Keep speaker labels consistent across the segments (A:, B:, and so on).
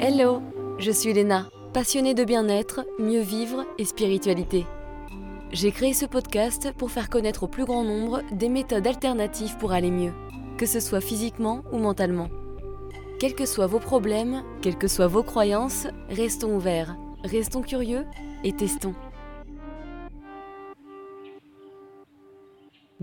A: Hello, je suis Léna, passionnée de bien-être, mieux vivre et spiritualité. J'ai créé ce podcast pour faire connaître au plus grand nombre des méthodes alternatives pour aller mieux, que ce soit physiquement ou mentalement. Quels que soient vos problèmes, quelles que soient vos croyances, restons ouverts, restons curieux et testons.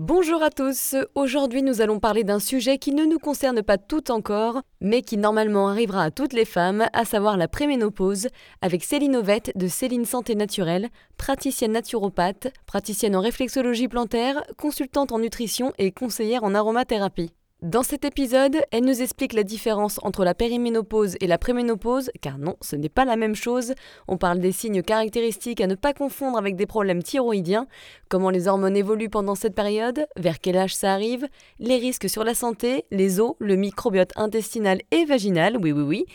A: Bonjour à tous, aujourd'hui nous allons parler d'un sujet qui ne nous concerne pas tout encore, mais qui normalement arrivera à toutes les femmes, à savoir la préménopause, avec Céline Ovette de Céline Santé Naturelle, praticienne naturopathe, praticienne en réflexologie plantaire, consultante en nutrition et conseillère en aromathérapie. Dans cet épisode, elle nous explique la différence entre la périménopause et la préménopause, car non, ce n'est pas la même chose. On parle des signes caractéristiques à ne pas confondre avec des problèmes thyroïdiens, comment les hormones évoluent pendant cette période, vers quel âge ça arrive, les risques sur la santé, les os, le microbiote intestinal et vaginal, oui oui oui.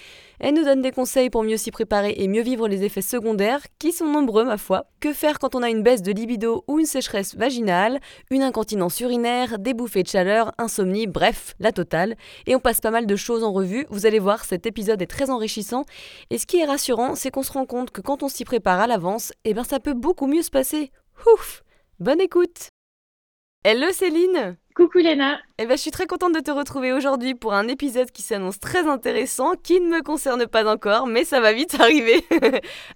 A: Elle nous donne des conseils pour mieux s'y préparer et mieux vivre les effets secondaires, qui sont nombreux ma foi. Que faire quand on a une baisse de libido ou une sécheresse vaginale, une incontinence urinaire, des bouffées de chaleur, insomnie, bref, la totale. Et on passe pas mal de choses en revue, vous allez voir, cet épisode est très enrichissant. Et ce qui est rassurant, c'est qu'on se rend compte que quand on s'y prépare à l'avance, eh ben ça peut beaucoup mieux se passer. Ouf Bonne écoute Hello Céline
B: Coucou Léna
A: Eh ben, je suis très contente de te retrouver aujourd'hui pour un épisode qui s'annonce très intéressant, qui ne me concerne pas encore, mais ça va vite arriver,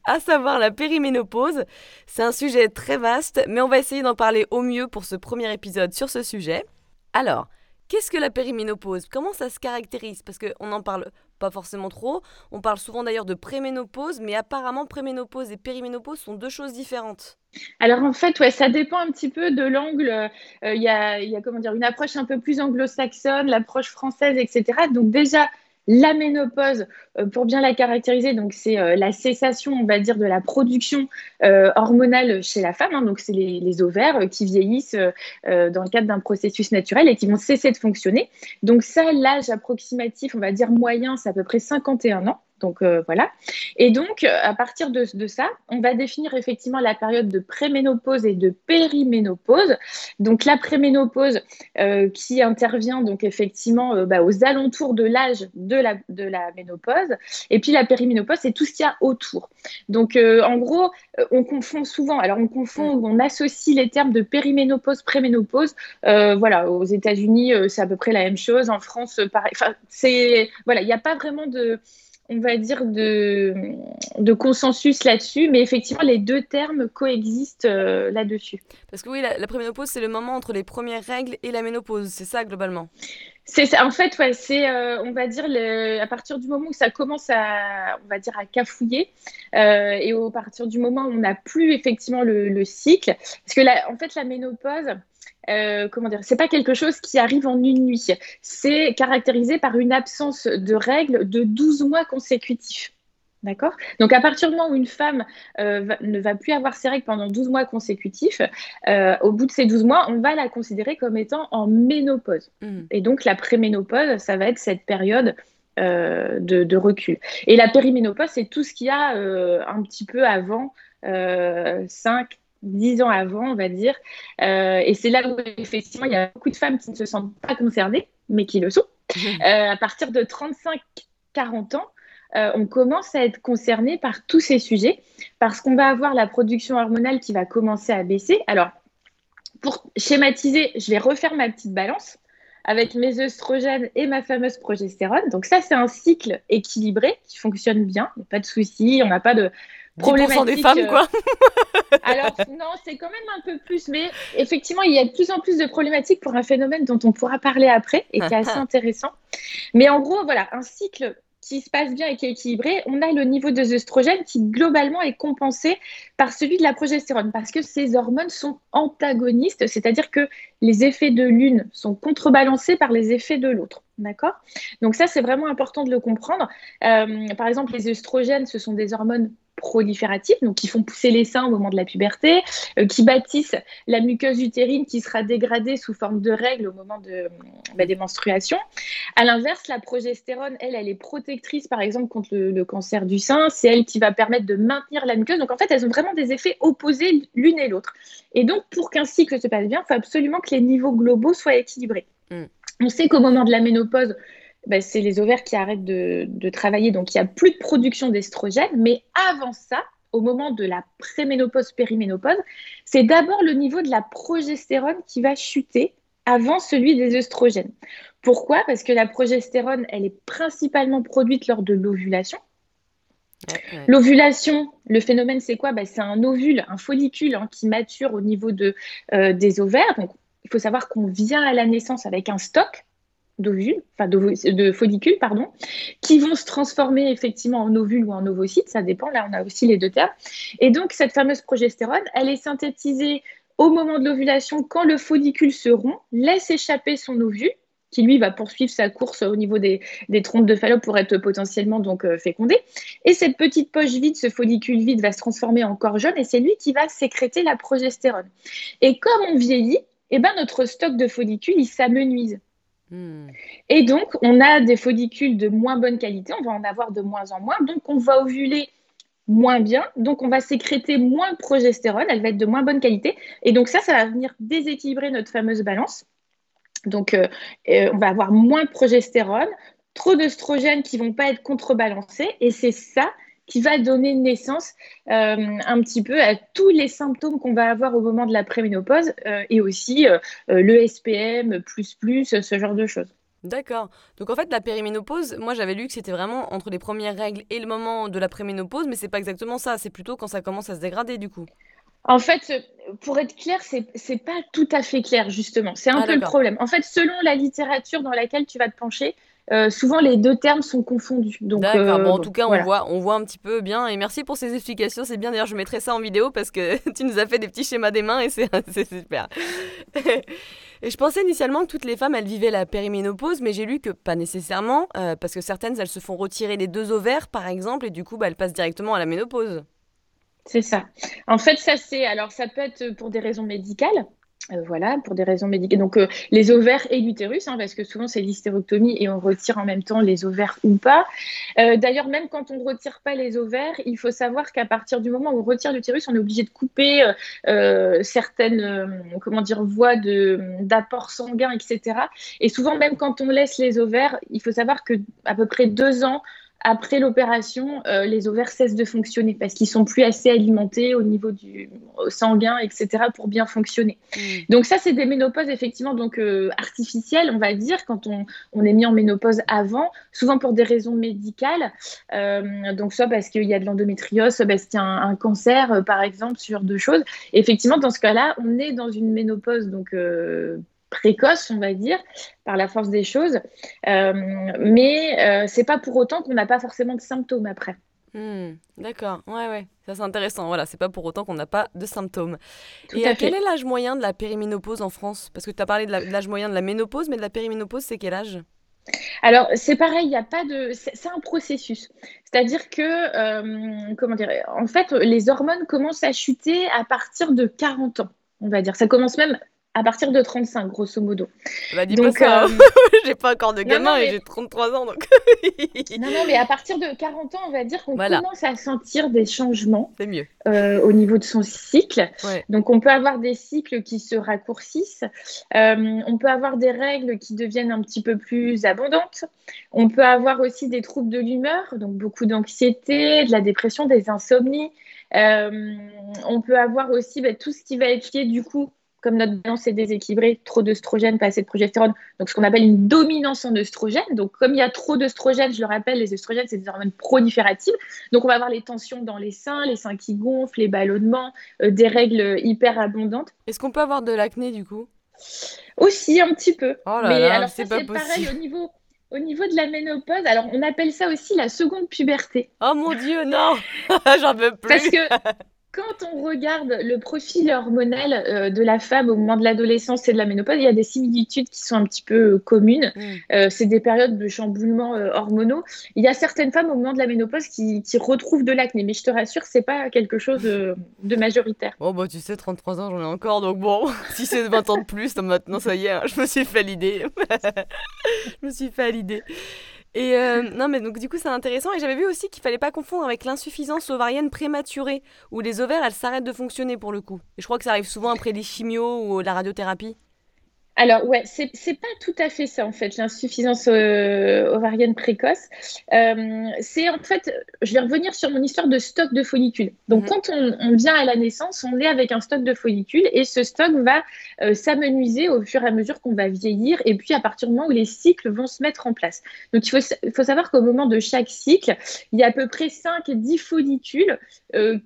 A: à savoir la périménopause. C'est un sujet très vaste, mais on va essayer d'en parler au mieux pour ce premier épisode sur ce sujet. Alors, qu'est-ce que la périménopause? Comment ça se caractérise? Parce qu'on n'en parle pas forcément trop. On parle souvent d'ailleurs de préménopause, mais apparemment préménopause et périménopause sont deux choses différentes.
B: Alors en fait, ouais, ça dépend un petit peu de l'angle. Euh, il y, a, y, a, comment dire, une approche un peu plus anglo-saxonne, l'approche française, etc. Donc déjà, la ménopause, euh, pour bien la caractériser, donc c'est euh, la cessation, on va dire, de la production euh, hormonale chez la femme. Hein. donc c'est les, ovaires qui vieillissent dans le cadre d'un processus naturel et qui vont cesser de fonctionner. Donc ça, l'âge approximatif, on va dire moyen, c'est à peu près 51 ans. Donc euh, voilà. Et donc, à partir de, ça, on va définir effectivement la période de préménopause et de périménopause. Donc la préménopause euh, qui intervient donc effectivement euh, bah, aux alentours de l'âge de la, de la ménopause. Et puis la périménopause, c'est tout ce qu'il y a autour. Donc en gros, on confond souvent, alors on confond, on associe les termes de périménopause, préménopause. voilà, aux États-Unis, c'est à peu près la même chose. En France, pareil. Enfin, c'est voilà, il n'y a pas vraiment de on va dire, de, consensus là-dessus, mais effectivement, les deux termes coexistent euh, là-dessus.
A: Parce que oui, la, la préménopause, c'est le moment entre les premières règles et la ménopause, c'est ça globalement?
B: En fait ouais, c'est euh, on va dire à partir du moment où ça commence à on va dire à cafouiller euh, et au partir du moment où on n'a plus effectivement le, le, cycle parce que en fait la ménopause euh, comment dire, c'est pas quelque chose qui arrive en une nuit. C'est caractérisé par une absence de règles de 12 mois consécutifs. D'accord Donc, à partir du moment où une femme euh, ne va plus avoir ses règles pendant 12 mois consécutifs, euh, au bout de ces 12 mois, on va la considérer comme étant en ménopause. Mmh. Et donc, la préménopause, ça va être cette période de, de, recul. Et la périménopause, c'est tout ce qu'il y a un petit peu avant 5, dix ans avant, on va dire. Euh, et c'est là où, effectivement, il y a beaucoup de femmes qui ne se sentent pas concernées, mais qui le sont. Euh, à partir de 35-40 ans, euh, on commence à être concerné par tous ces sujets parce qu'on va avoir la production hormonale qui va commencer à baisser. Alors, pour schématiser, je vais refaire ma petite balance avec mes œstrogènes et ma fameuse progestérone. Donc ça, c'est un cycle équilibré qui fonctionne bien, il n'y a pas de souci, on n'a pas de
A: problématique. des femmes, quoi.
B: Alors non, c'est quand même un peu plus, mais effectivement, il y a de plus en plus de problématiques pour un phénomène dont on pourra parler après et qui est assez intéressant. Mais en gros, voilà, un cycle qui se passe bien et qui est équilibré, on a le niveau de œstrogène qui globalement est compensé par celui de la progestérone parce que ces hormones sont antagonistes, c'est-à-dire que les effets de l'une sont contrebalancés par les effets de l'autre. D'accord? Donc ça, c'est vraiment important de le comprendre. Euh, par exemple, les œstrogènes, ce sont des hormones prolifératifs, donc qui font pousser les seins au moment de la puberté, euh, qui bâtissent la muqueuse utérine qui sera dégradée sous forme de règles au moment de, bah, des menstruations. À l'inverse, la progestérone, elle, elle est protectrice, par exemple, contre le, cancer du sein. C'est elle qui va permettre de maintenir la muqueuse. Donc, en fait, elles ont vraiment des effets opposés l'une et l'autre. Et donc, pour qu'un cycle se passe bien, il faut absolument que les niveaux globaux soient équilibrés. Mm. On sait qu'au moment de la ménopause, ben, c'est les ovaires qui arrêtent de, de travailler, donc il n'y a plus de production d'estrogène. Mais avant ça, au moment de la préménopause, périménopause, c'est d'abord le niveau de la progestérone qui va chuter avant celui des œstrogènes. Pourquoi? Parce que la progestérone, elle est principalement produite lors de l'ovulation. L'ovulation, le phénomène, c'est quoi? Bah, C'est un ovule, un follicule hein, qui mature au niveau de, euh, des ovaires. Donc, il faut savoir qu'on vient à la naissance avec un stock d'ovules, enfin de, follicules, pardon, qui vont se transformer effectivement en ovules ou en ovocytes, ça dépend, là on a aussi les deux termes. Et donc cette fameuse progestérone, elle est synthétisée au moment de l'ovulation quand le follicule se rompt, laisse échapper son ovule, qui lui va poursuivre sa course au niveau des, des trompes de Fallope pour être potentiellement donc euh, fécondé. Et cette petite poche vide, ce follicule vide va se transformer en corps jaune et c'est lui qui va sécréter la progestérone. Et comme on vieillit, eh ben, notre stock de follicules, il s'amenuise. Hmm. Et donc, on a des follicules de moins bonne qualité, on va en avoir de moins en moins, donc on va ovuler moins bien, donc on va sécréter moins de progestérone, elle va être de moins bonne qualité, et donc ça, ça va venir déséquilibrer notre fameuse balance. Donc, euh, euh, on va avoir moins de progestérone, trop d'œstrogènes qui vont pas être contrebalancés, et c'est ça qui va donner naissance euh, un petit peu à tous les symptômes qu'on va avoir au moment de la préménopause euh, et aussi euh, le SPM, plus plus, ce genre de choses.
A: D'accord. Donc en fait, la périménopause, moi j'avais lu que c'était vraiment entre les premières règles et le moment de la préménopause, mais c'est pas exactement ça. C'est plutôt quand ça commence à se dégrader du coup.
B: En fait, pour être clair, c'est pas tout à fait clair justement. C'est un ah, peu le problème. En fait, selon la littérature dans laquelle tu vas te pencher, euh, souvent les deux termes sont confondus.
A: D'accord, euh, en tout cas, on, voit, on voit un petit peu bien. Et merci pour ces explications, c'est bien. D'ailleurs, je mettrai ça en vidéo parce que tu nous as fait des petits schémas des mains et c'est super. et je pensais initialement que toutes les femmes, elles vivaient la périménopause, mais j'ai lu que pas nécessairement, euh, parce que certaines, elles se font retirer les deux ovaires, par exemple, et du coup, bah, elles passent directement à la ménopause.
B: C'est ça. En fait, ça c'est alors ça peut être pour des raisons médicales. Euh, voilà, pour des raisons médicales. Donc, euh, les ovaires et l'utérus, hein, parce que souvent c'est l'hystérectomie et on retire en même temps les ovaires ou pas. Euh, d'ailleurs, même quand on ne retire pas les ovaires, il faut savoir qu'à partir du moment où on retire l'utérus, on est obligé de couper certaines, comment dire, voies d'apport sanguin, etc. Et souvent, même quand on laisse les ovaires, il faut savoir que à peu près deux ans après l'opération, euh, les ovaires cessent de fonctionner parce qu'ils sont plus assez alimentés au niveau du sanguin, etc., pour bien fonctionner. Mm. Donc ça, c'est des ménopauses effectivement donc euh, artificielles, on va dire, quand on, est mis en ménopause avant, souvent pour des raisons médicales. Euh, donc soit parce qu'il y a de l'endométriose, soit parce qu'il y a un, cancer, par exemple, ce genre de choses. effectivement, dans ce cas-là, on est dans une ménopause donc précoce, on va dire, par la force des choses. Euh, mais euh, c'est pas pour autant qu'on n'a pas forcément de symptômes après.
A: Hmm, d'accord, ouais, ouais, ça c'est intéressant. Voilà, c'est pas pour autant qu'on n'a pas de symptômes. Et quel est l'âge moyen de la périménopause en France? Parce que tu as parlé de l'âge moyen de la ménopause, mais de la périménopause, c'est quel âge?
B: Alors, c'est pareil, il n'y a pas de. C'est un processus. C'est-à-dire que, euh, comment dire, en fait, les hormones commencent à chuter à partir de 40 ans, on va dire. Ça commence même à partir de 35, grosso modo.
A: Bah, dis donc, pas ça. Hein. Euh, j'ai pas encore de gamin et j'ai 33 ans. Donc...
B: non, non, mais à partir de 40 ans, on va dire qu'on commence à sentir des changements.
A: Mieux.
B: Euh, au niveau de son cycle. Donc, on peut avoir des cycles qui se raccourcissent. Euh, on peut avoir des règles qui deviennent un petit peu plus abondantes. On peut avoir aussi des troubles de l'humeur, donc beaucoup d'anxiété, de la dépression, des insomnies. on peut avoir aussi bah, tout ce qui va être lié du coup comme notre balance est déséquilibrée, trop d'œstrogène, pas assez de progestérone, donc ce qu'on appelle une dominance en œstrogène. Donc, comme il y a trop d'œstrogène, je le rappelle, les œstrogènes, c'est des hormones prolifératives. Donc, on va avoir les tensions dans les seins, les seins qui gonflent, les ballonnements, euh, des règles hyper abondantes.
A: Est-ce qu'on peut avoir de l'acné du coup?
B: Aussi, un petit peu. Oh là Mais là, alors, c'est pareil au niveau. Au niveau de la ménopause, alors on appelle ça aussi la seconde puberté.
A: Oh mon dieu, non J'en veux plus
B: Parce que quand on regarde le profil hormonal euh, de la femme au moment de l'adolescence et de la ménopause, il y a des similitudes qui sont un petit peu euh, communes. Mm. Euh, c'est des périodes de chamboulements hormonaux. Il y a certaines femmes au moment de la ménopause qui, retrouvent de l'acné, mais je te rassure, c'est pas quelque chose de, majoritaire.
A: Oh bah tu sais, 33 ans, j'en ai encore, donc bon, si c'est 20 ans de plus, maintenant ça y est, hein, je me suis fait l'idée. je me suis fait l'idée. Et euh, non, mais donc du coup, c'est intéressant. Et j'avais vu aussi qu'il fallait pas confondre avec l'insuffisance ovarienne prématurée, où les ovaires, elles s'arrêtent de fonctionner pour le coup. Et je crois que ça arrive souvent après les chimios ou la radiothérapie.
B: Alors, ouais, c'est, c'est pas tout à fait ça, en fait, l'insuffisance euh, ovarienne précoce. Euh, c'est en fait, je vais revenir sur mon histoire de stock de follicules. Donc, mhm. quand on, vient à la naissance, on est avec un stock de follicules et ce stock va euh, s'amenuiser au fur et à mesure qu'on va vieillir et puis à partir du moment où les cycles vont se mettre en place. Donc, il faut, faut savoir qu'au moment de chaque cycle, il y a à peu près 5 et 10 follicules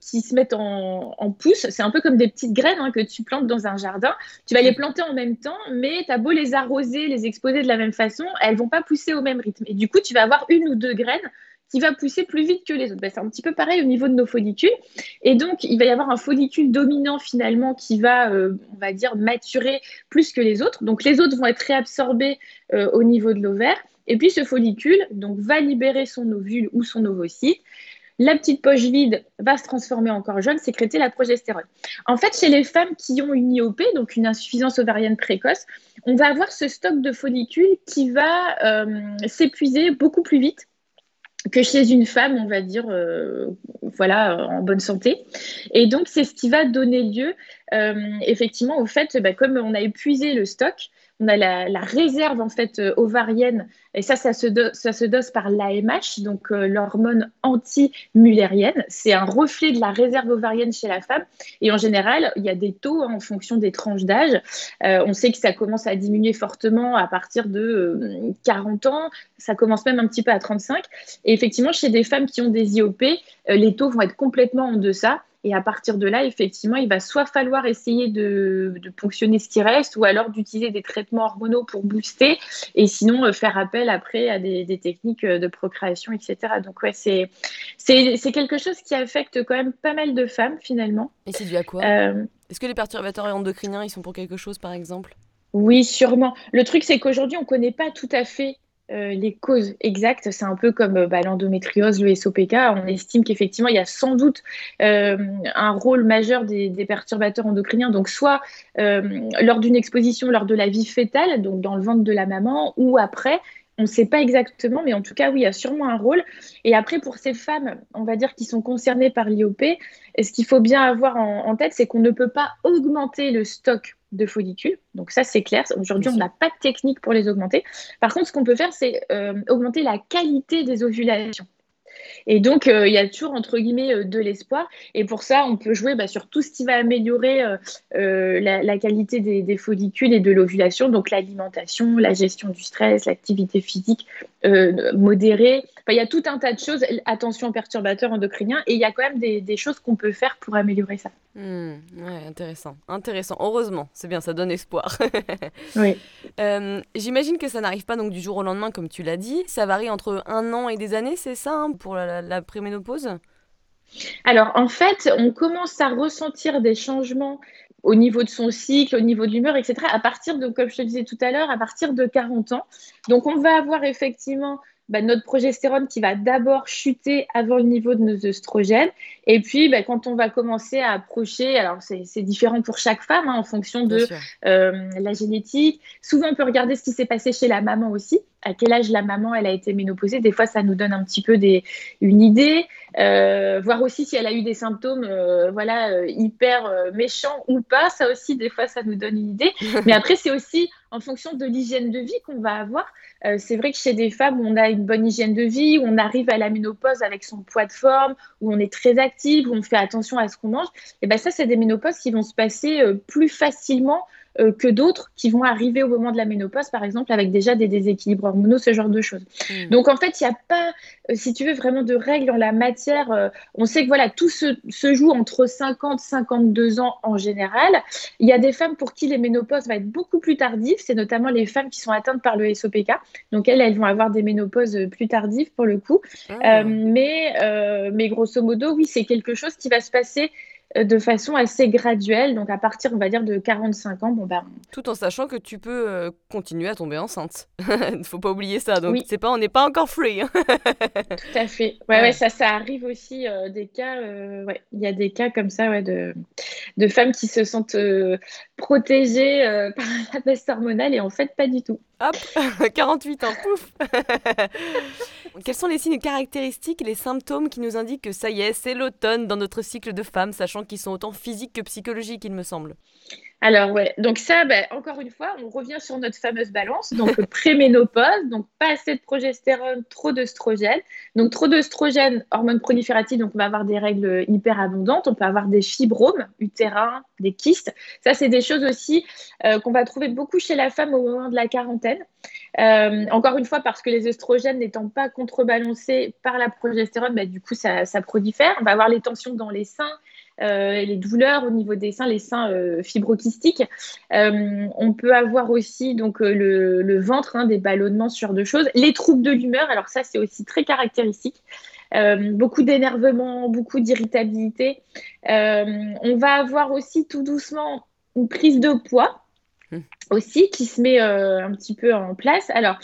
B: qui se mettent en, en pousse. C'est un peu comme des petites graines hein, que tu plantes dans un jardin. Tu vas les planter en même temps mais tu as beau les arroser, les exposer de la même façon, elles vont pas pousser au même rythme. Et du coup, tu vas avoir une ou deux graines qui va pousser plus vite que les autres. Ben, c'est un petit peu pareil au niveau de nos follicules. Et donc, il va y avoir un follicule dominant finalement qui va, euh, on va dire, maturer plus que les autres. Donc, les autres vont être réabsorbés euh, au niveau de l'ovaire. Et puis, ce follicule donc, va libérer son ovule ou son ovocyte la petite poche vide va se transformer en corps jaune, sécréter la progestérone. En fait, chez les femmes qui ont une IOP, donc une insuffisance ovarienne précoce, on va avoir ce stock de follicules qui va euh, s'épuiser beaucoup plus vite que chez une femme, on va dire, euh, voilà, en bonne santé. Et donc, c'est ce qui va donner lieu, euh, effectivement, au fait, bah, comme on a épuisé le stock, on a la, réserve en fait euh, ovarienne et ça, ça se, dose par l'AMH, donc euh, l'hormone anti-mullérienne. C'est un reflet de la réserve ovarienne chez la femme. Et en général, il y a des taux hein, en fonction des tranches d'âge. Euh, on sait que ça commence à diminuer fortement à partir de 40 ans. Ça commence même un petit peu à 35. Et effectivement, chez des femmes qui ont des IOP, les taux vont être complètement en deçà. Et à partir de là, effectivement, il va soit falloir essayer de, ponctionner ce qui reste, ou alors d'utiliser des traitements hormonaux pour booster, et sinon euh, faire appel après à des, techniques euh, de procréation, etc. Donc ouais, c'est, c'est, quelque chose qui affecte quand même pas mal de femmes finalement.
A: Et c'est dû à quoi? Euh, Est-ce que les perturbateurs endocriniens, ils sont pour quelque chose, par exemple?
B: Oui, sûrement. Le truc, c'est qu'aujourd'hui, on ne connaît pas tout à fait euh, les causes exactes, c'est un peu comme euh, bah, l'endométriose, le SOPK. On estime qu'effectivement, il y a sans doute euh, un rôle majeur des, perturbateurs endocriniens. Donc, soit lors d'une exposition, lors de la vie fétale, donc dans le ventre de la maman, ou après. On ne sait pas exactement, mais en tout cas, oui, il y a sûrement un rôle. Et après, pour ces femmes, on va dire, qui sont concernées par l'IOP, ce qu'il faut bien avoir en tête, c'est qu'on ne peut pas augmenter le stock de follicules. Donc ça, c'est clair. Aujourd'hui, on n'a pas de technique pour les augmenter. Par contre, ce qu'on peut faire, c'est euh, augmenter la qualité des ovulations. Et donc, euh, il y a toujours, entre guillemets, euh, de l'espoir. Et pour ça, on peut jouer bah, sur tout ce qui va améliorer la, qualité des, follicules et de l'ovulation. Donc, l'alimentation, la gestion du stress, l'activité physique modérée. il y a tout un tas de choses. Attention aux perturbateurs endocriniens. Et il y a quand même des choses qu'on peut faire pour améliorer ça.
A: Hmm, ouais, intéressant, intéressant. Heureusement, c'est bien, ça donne espoir.
B: oui.
A: Euh, j'imagine que ça n'arrive pas donc du jour au lendemain, comme tu l'as dit. Ça varie entre un an et des années, c'est ça, hein, pour la,
B: Alors, en fait, on commence à ressentir des changements au niveau de son cycle, au niveau de l'humeur, etc., à partir de, comme je te disais tout à l'heure, à partir de 40 ans. Donc, on va avoir effectivement bah, notre progestérone qui va d'abord chuter avant le niveau de nos œstrogènes. Et puis, bah, quand on va commencer à approcher, alors c'est différent pour chaque femme hein, en fonction de euh, la génétique. Souvent, on peut regarder ce qui s'est passé chez la maman aussi. À quel âge la maman elle a été ménopausée. Des fois, ça nous donne un petit peu des, une idée. Euh, voir aussi si elle a eu des symptômes euh, voilà, hyper méchants ou pas. Ça aussi, des fois, ça nous donne une idée. Mais après, c'est aussi en fonction de l'hygiène de vie qu'on va avoir. Euh, c'est vrai que chez des femmes, où on a une bonne hygiène de vie, où on arrive à la ménopause avec son poids de forme, où on est très où on fait attention à ce qu'on mange, et ben ça, c'est des ménopauses qui vont se passer euh, plus facilement euh, que d'autres qui vont arriver au moment de la ménopause, par exemple, avec déjà des déséquilibres hormonaux, ce genre de choses. Hmm. Donc, en fait, il n'y a pas, euh, si tu veux, vraiment de règles en la matière. Euh, on sait que voilà, tout se, se, joue entre 50 52 ans en général. Il y a des femmes pour qui les ménopauses vont être beaucoup plus tardives. C'est notamment les femmes qui sont atteintes par le SOPK. Donc, elles, elles vont avoir des ménopauses plus tardives pour le coup. Ah. mais, mais grosso modo, oui, c'est quelque chose qui va se passer de façon assez graduelle. Donc à partir, on va dire, de 45 ans, bon ben...
A: Tout en sachant que tu peux euh, continuer à tomber enceinte. Il faut pas oublier ça. Donc c'est pas, on n'est pas encore free. Hein.
B: Tout à fait. Ouais, ouais. ça, ça arrive aussi euh, des cas. il y a des cas comme ça, ouais, de, de femmes qui se sentent protégées par la peste hormonale et en fait pas du tout.
A: Hop, 48 ans, pouf Quels sont les signes caractéristiques les symptômes qui nous indiquent que ça y est, c'est l'automne dans notre cycle de femmes, sachant qu'ils sont autant physiques que psychologiques, il me semble?
B: Alors ouais, donc ça, ben, encore une fois, on revient sur notre fameuse balance. Donc préménopause, donc pas assez de progestérone, trop d'œstrogène. Donc trop d'œstrogène, hormone proliférative, donc on va avoir des règles hyper abondantes, on peut avoir des fibromes utérins, des kystes. Ça, c'est des choses aussi euh, qu'on va trouver beaucoup chez la femme au moment de la quarantaine. Euh, encore une fois, parce que les œstrogènes n'étant pas contrebalancés par la progestérone, ben, du coup, ça, ça prolifère. On va avoir les tensions dans les seins, euh, les douleurs au niveau des seins, les seins euh, fibrokystiques. Euh, on peut avoir aussi donc le, ventre, hein, des ballonnements, ce genre de choses. Les troubles de l'humeur, alors ça c'est aussi très caractéristique. beaucoup d'énervement, beaucoup d'irritabilité. on va avoir aussi tout doucement une prise de poids mmh. aussi qui se met un petit peu en place. Alors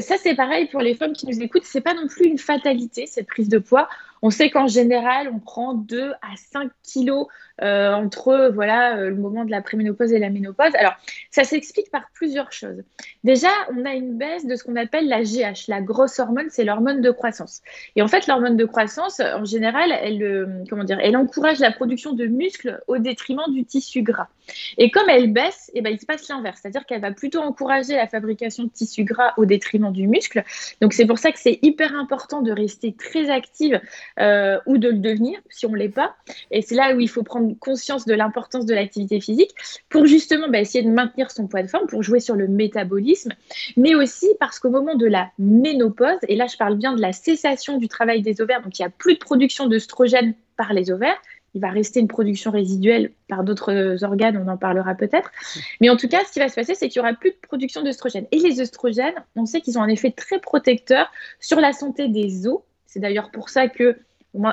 B: ça c'est pareil pour les femmes qui nous écoutent, c'est pas non plus une fatalité cette prise de poids. On sait qu'en général, on prend 2 à 5 kilos euh, entre voilà, euh, le moment de la préménopause et la ménopause. Alors, ça s'explique par plusieurs choses. Déjà, on a une baisse de ce qu'on appelle la GH, la grosse hormone, c'est l'hormone de croissance. Et en fait, l'hormone de croissance, en général, elle, euh, comment dire, elle encourage la production de muscles au détriment du tissu gras. Et comme elle baisse, eh ben, il se passe l'inverse, c'est-à-dire qu'elle va plutôt encourager la fabrication de tissu gras au détriment du muscle. Donc, c'est pour ça que c'est hyper important de rester très active ou de le devenir si on ne l'est pas. Et c'est là où il faut prendre conscience de l'importance de l'activité physique pour justement bah, essayer de maintenir son poids de forme, pour jouer sur le métabolisme, mais aussi parce qu'au moment de la ménopause, et là je parle bien de la cessation du travail des ovaires, donc il n'y a plus de production d'œstrogène par les ovaires, il va rester une production résiduelle par d'autres organes, on en parlera peut-être. Mais en tout cas, ce qui va se passer, c'est qu'il n'y aura plus de production d'œstrogène. Et les œstrogènes, on sait qu'ils ont un effet très protecteur sur la santé des os. C'est d'ailleurs pour ça que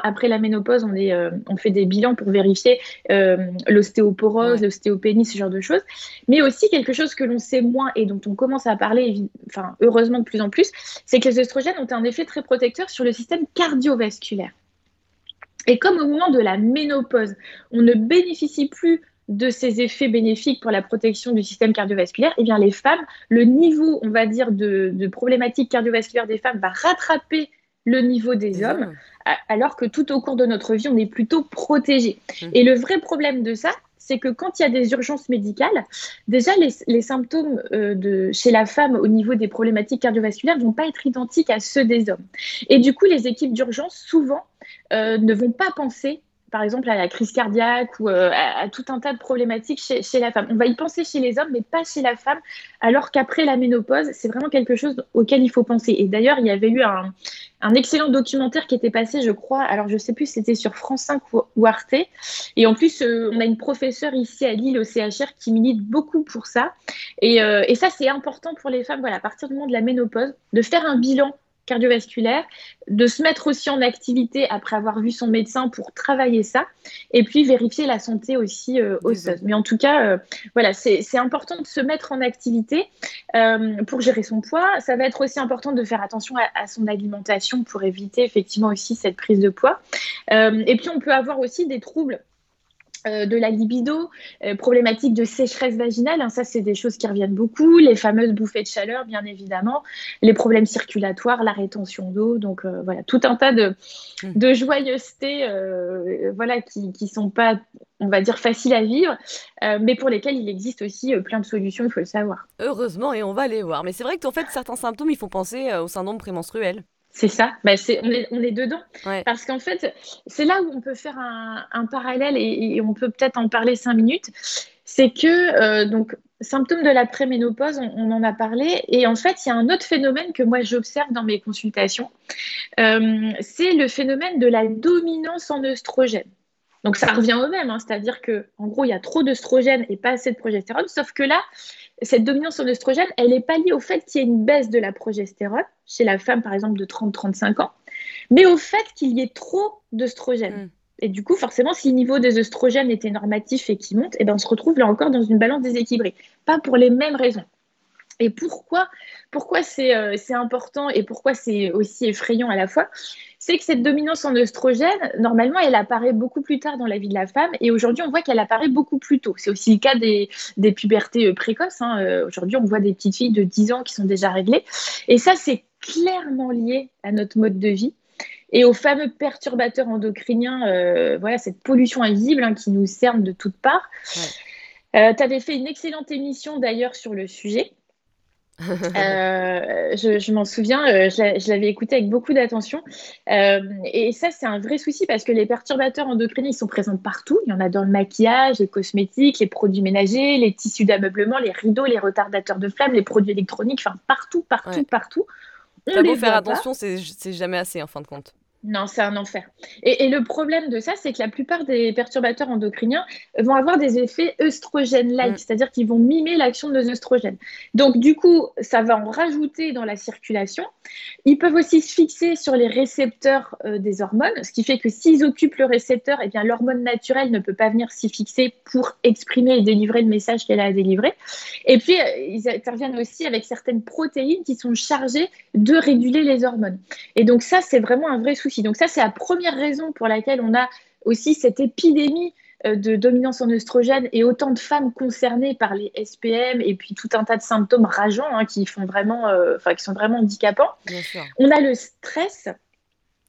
B: après la ménopause, on, est, euh, on fait des bilans pour vérifier euh, l'ostéoporose, l'ostéopénie, ce genre de choses. Mais aussi quelque chose que l'on sait moins et dont on commence à parler, enfin heureusement de plus en plus, c'est que les oestrogènes ont un effet très protecteur sur le système cardiovasculaire. Et comme au moment de la ménopause, on ne bénéficie plus de ces effets bénéfiques pour la protection du système cardiovasculaire, eh bien les femmes, le niveau, on va dire, de, de problématiques cardiovasculaires des femmes va rattraper le niveau des hommes, alors que tout au cours de notre vie, on est plutôt protégé. Mmh. Et le vrai problème de ça, c'est que quand il y a des urgences médicales, déjà les, symptômes euh, de, chez la femme au niveau des problématiques cardiovasculaires ne vont pas être identiques à ceux des hommes. Et du coup, les équipes d'urgence, souvent, euh, ne vont pas penser par exemple à la crise cardiaque ou euh, à, tout un tas de problématiques chez, la femme. On va y penser chez les hommes, mais pas chez la femme, alors qu'après la ménopause, c'est vraiment quelque chose auquel il faut penser. Et d'ailleurs, il y avait eu un, excellent documentaire qui était passé, je crois, alors je sais plus si c'était sur France 5 ou, Arte. Et en plus, euh, on a une professeure ici à Lille au CHR qui milite beaucoup pour ça. Et, euh, et ça, c'est important pour les femmes, voilà, à partir du moment de la ménopause, de faire un bilan cardiovasculaire, de se mettre aussi en activité après avoir vu son médecin pour travailler ça, et puis vérifier la santé aussi euh, osseuse. Mais en tout cas, euh, voilà, c'est important de se mettre en activité euh, pour gérer son poids. Ça va être aussi important de faire attention à, à son alimentation pour éviter effectivement aussi cette prise de poids. et puis on peut avoir aussi des troubles euh, de la libido, euh, problématique de sécheresse vaginale, hein, ça c'est des choses qui reviennent beaucoup, les fameuses bouffées de chaleur bien évidemment, les problèmes circulatoires, la rétention d'eau, donc euh, voilà, tout un tas de, mmh. de joyeusetés voilà, qui ne sont pas, on va dire, faciles à vivre, mais pour lesquelles il existe aussi plein de solutions, il faut le savoir.
A: Heureusement, et on va les voir. Mais c'est vrai que en fait, certains symptômes, ils font penser au syndrome prémenstruel.
B: C'est ça, bah, on, est, on, est, dedans. Parce qu'en fait, c'est là où on peut faire un, parallèle et, on peut peut-être en parler cinq minutes. C'est que, euh, donc, symptômes de la préménopause, on, on, en a parlé. Et en fait, il y a un autre phénomène que moi j'observe dans mes consultations. Euh, c'est le phénomène de la dominance en œstrogène. Donc, ça revient au même, hein. c'est-à-dire que, en gros, il y a trop d'œstrogène et pas assez de progestérone. Sauf que là, cette dominance en œstrogène, elle n'est pas liée au fait qu'il y ait une baisse de la progestérone chez la femme, par exemple, de 30-35 ans, mais au fait qu'il y ait trop d'œstrogène. Mm. Et du coup, forcément, si le niveau des œstrogènes était normatif et qui monte, eh ben, on se retrouve là encore dans une balance déséquilibrée. Pas pour les mêmes raisons. Et pourquoi, pourquoi euh, c'est important et pourquoi c'est aussi effrayant à la fois C'est que cette dominance en œstrogène, normalement, elle apparaît beaucoup plus tard dans la vie de la femme et aujourd'hui, on voit qu'elle apparaît beaucoup plus tôt. C'est aussi le cas des, des pubertés euh, précoces. Hein. Euh, aujourd'hui, on voit des petites filles de 10 ans qui sont déjà réglées. Et ça, c'est clairement lié à notre mode de vie et aux fameux perturbateurs endocriniens, voilà, cette pollution invisible hein, qui nous cerne de toutes parts. Tu avais fait une excellente émission d'ailleurs sur le sujet. Euh, je, m'en souviens, euh, je l'avais écouté avec beaucoup d'attention. et ça, c'est un vrai souci parce que les perturbateurs endocriniens, ils sont présents partout. Il y en a dans le maquillage, les cosmétiques, les produits ménagers, les tissus d'ameublement, les rideaux, les retardateurs de flamme, les produits électroniques, enfin partout, partout, partout.
A: On beau faire attention, c'est jamais assez en fin de compte.
B: Non, c'est un enfer. Et, le problème de ça, c'est que la plupart des perturbateurs endocriniens vont avoir des effets œstrogènes-like, mm. c'est-à-dire qu'ils vont mimer l'action de nos oestrogènes. Donc, du coup, ça va en rajouter dans la circulation. Ils peuvent aussi se fixer sur les récepteurs euh, des hormones, ce qui fait que s'ils occupent le récepteur, eh bien, l'hormone naturelle ne peut pas venir s'y fixer pour exprimer et délivrer le message qu'elle a à délivrer. Et puis, euh, ils interviennent aussi avec certaines protéines qui sont chargées de réguler les hormones. Et donc, ça, c'est vraiment un vrai souci. Donc ça, c'est la première raison pour laquelle on a aussi cette épidémie euh, de dominance en oestrogène et autant de femmes concernées par les SPM et puis tout un tas de symptômes rageants hein, qui font vraiment, euh, qui sont vraiment handicapants. On a le stress.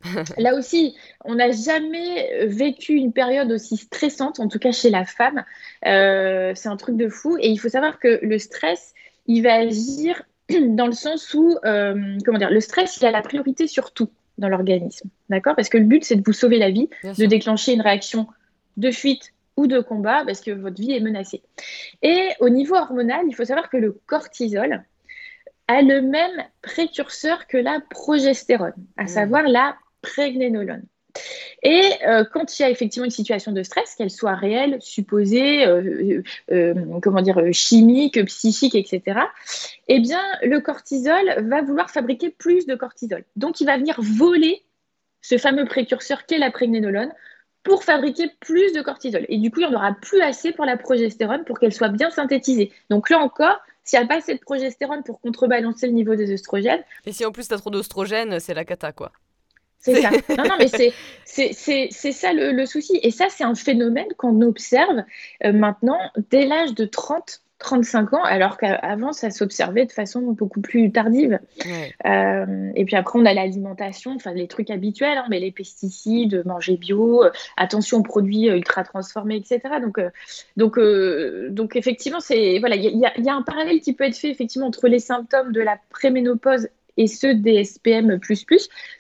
B: Là aussi, on n'a jamais vécu une période aussi stressante, en tout cas chez la femme. Euh, c'est un truc de fou. Et il faut savoir que le stress, il va agir dans le sens où, comment dire, le stress, il a la priorité sur tout dans l'organisme. D'accord? Parce que le but, c'est de vous sauver la vie, de déclencher une réaction de fuite ou de combat parce que votre vie est menacée. Et au niveau hormonal, il faut savoir que le cortisol a le même précurseur que la progestérone, à mmh. savoir la prégnénolone. Et euh, quand il y a effectivement une situation de stress, qu'elle soit réelle, supposée, euh, euh, comment dire, chimique, psychique, etc., eh bien, le cortisol va vouloir fabriquer plus de cortisol. Donc, il va venir voler ce fameux précurseur qu'est la prégnénolone pour fabriquer plus de cortisol. Et du coup, il n'y en aura plus assez pour la progestérone pour qu'elle soit bien synthétisée. Donc là encore, s'il n'y a pas assez de progestérone pour contrebalancer le niveau des oestrogènes.
A: Et si en plus tu as trop d'oestrogènes, c'est la cata, quoi.
B: C'est ça. Non, non, mais c'est ça le, souci. Et ça, c'est un phénomène qu'on observe euh, maintenant dès l'âge de 30, 35 ans, alors qu'avant, ça s'observait de façon beaucoup plus tardive. Euh, et puis après, on a l'alimentation, enfin les trucs habituels, hein, mais les pesticides, manger bio, euh, attention aux produits ultra transformés, etc. Donc, donc, donc effectivement, c'est voilà, il y, y, a un parallèle qui peut être fait effectivement entre les symptômes de la préménopause et ceux des SPM++,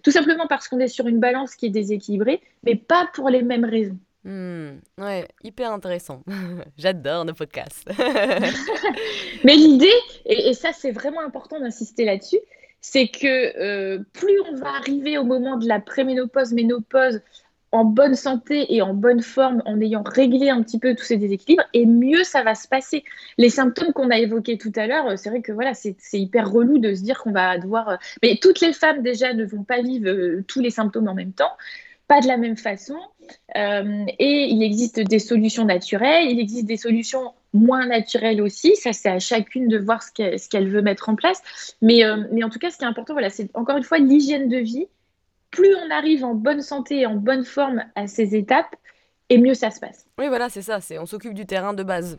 B: tout simplement parce qu'on est sur une balance qui est déséquilibrée, mais pas pour les mêmes raisons.
A: Hmm, ouais, hyper intéressant. J'adore nos podcasts.
B: mais l'idée, et, ça c'est vraiment important d'insister là-dessus, c'est que euh, plus on va arriver au moment de la préménopause, ménopause, en bonne santé et en bonne forme en ayant réglé un petit peu tous ces déséquilibres et mieux ça va se passer. Les symptômes qu'on a évoqués tout à l'heure, c'est vrai que voilà, c'est hyper relou de se dire qu'on va devoir. Euh, mais toutes les femmes déjà ne vont pas vivre euh, tous les symptômes en même temps, pas de la même façon. Euh, et il existe des solutions naturelles, il existe des solutions moins naturelles aussi. Ça, c'est à chacune de voir ce qu'elle veut mettre en place. Mais, mais en tout cas, ce qui est important, voilà, c'est encore une fois l'hygiène de vie plus on arrive en bonne santé et en bonne forme à ces étapes, et mieux ça se passe.
A: Oui, voilà, c'est ça, c'est on s'occupe du terrain de base.